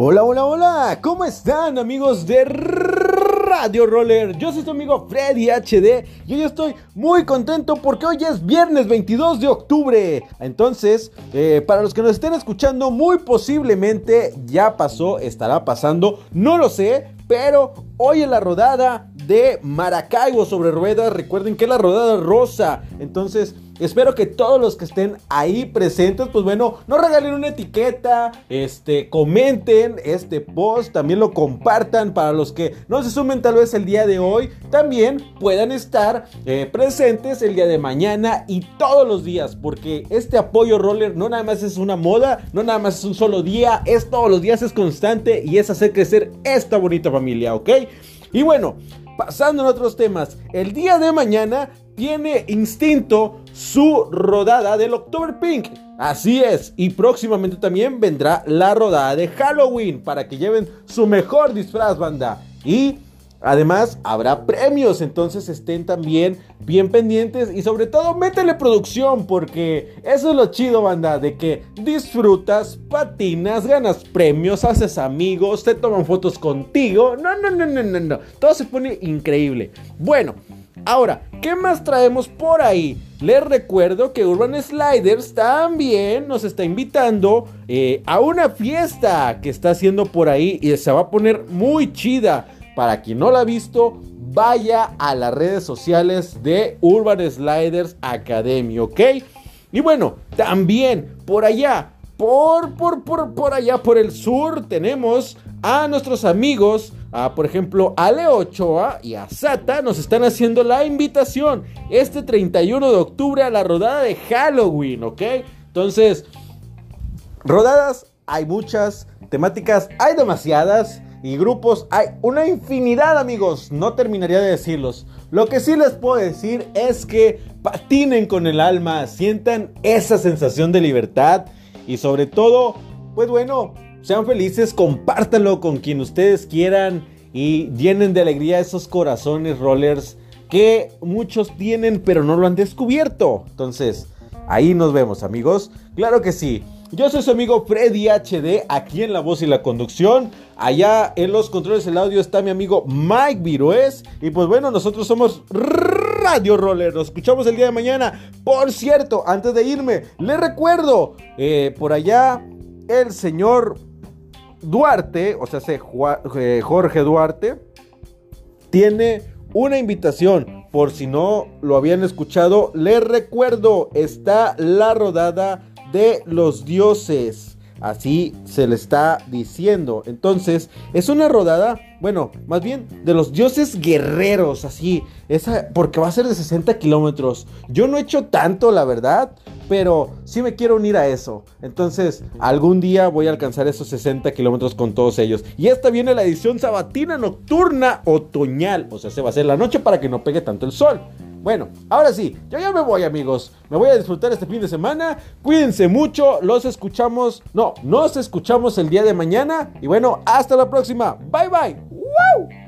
Hola, hola, hola, ¿cómo están amigos de Radio Roller? Yo soy su amigo Freddy HD y hoy estoy muy contento porque hoy es viernes 22 de octubre. Entonces, eh, para los que nos estén escuchando, muy posiblemente ya pasó, estará pasando, no lo sé, pero hoy en la rodada de Maracaibo sobre ruedas, recuerden que es la rodada rosa. Entonces, Espero que todos los que estén ahí presentes, pues bueno, nos regalen una etiqueta, este, comenten este post, también lo compartan para los que no se sumen tal vez el día de hoy, también puedan estar eh, presentes el día de mañana y todos los días, porque este apoyo roller no nada más es una moda, no nada más es un solo día, es todos los días, es constante y es hacer crecer esta bonita familia, ¿ok? Y bueno, pasando en otros temas, el día de mañana tiene instinto su rodada del October Pink. Así es, y próximamente también vendrá la rodada de Halloween para que lleven su mejor disfraz, banda. Y además habrá premios, entonces estén también bien pendientes y sobre todo métele producción porque eso es lo chido, banda, de que disfrutas, patinas, ganas premios, haces amigos, te toman fotos contigo. No, no, no, no, no, no. Todo se pone increíble. Bueno, Ahora, ¿qué más traemos por ahí? Les recuerdo que Urban Sliders también nos está invitando eh, a una fiesta que está haciendo por ahí y se va a poner muy chida. Para quien no la ha visto, vaya a las redes sociales de Urban Sliders Academy, ¿ok? Y bueno, también por allá, por, por, por, por allá, por el sur, tenemos a nuestros amigos a, por ejemplo, a Leo Ochoa y a Sata nos están haciendo la invitación este 31 de octubre a la rodada de Halloween, ¿ok? Entonces, rodadas hay muchas, temáticas hay demasiadas y grupos hay una infinidad, amigos. No terminaría de decirlos. Lo que sí les puedo decir es que patinen con el alma, sientan esa sensación de libertad y sobre todo, pues bueno, sean felices, compártanlo con quien ustedes quieran y llenen de alegría esos corazones rollers que muchos tienen pero no lo han descubierto. Entonces, ahí nos vemos amigos. Claro que sí. Yo soy su amigo Freddy HD, aquí en la voz y la conducción. Allá en los controles del audio está mi amigo Mike Viroes. Y pues bueno, nosotros somos Radio Roller. Nos escuchamos el día de mañana. Por cierto, antes de irme, les recuerdo, eh, por allá el señor Duarte, o sea, eh, Jorge Duarte, tiene una invitación. Por si no lo habían escuchado, les recuerdo, está la rodada de los dioses. Así se le está diciendo. Entonces, es una rodada, bueno, más bien de los dioses guerreros, así. Esa, porque va a ser de 60 kilómetros. Yo no he hecho tanto, la verdad, pero sí me quiero unir a eso. Entonces, algún día voy a alcanzar esos 60 kilómetros con todos ellos. Y esta viene la edición sabatina nocturna otoñal. O sea, se va a hacer la noche para que no pegue tanto el sol. Bueno, ahora sí, yo ya me voy amigos. Me voy a disfrutar este fin de semana. Cuídense mucho. Los escuchamos. No, nos escuchamos el día de mañana. Y bueno, hasta la próxima. Bye bye. ¡Wow!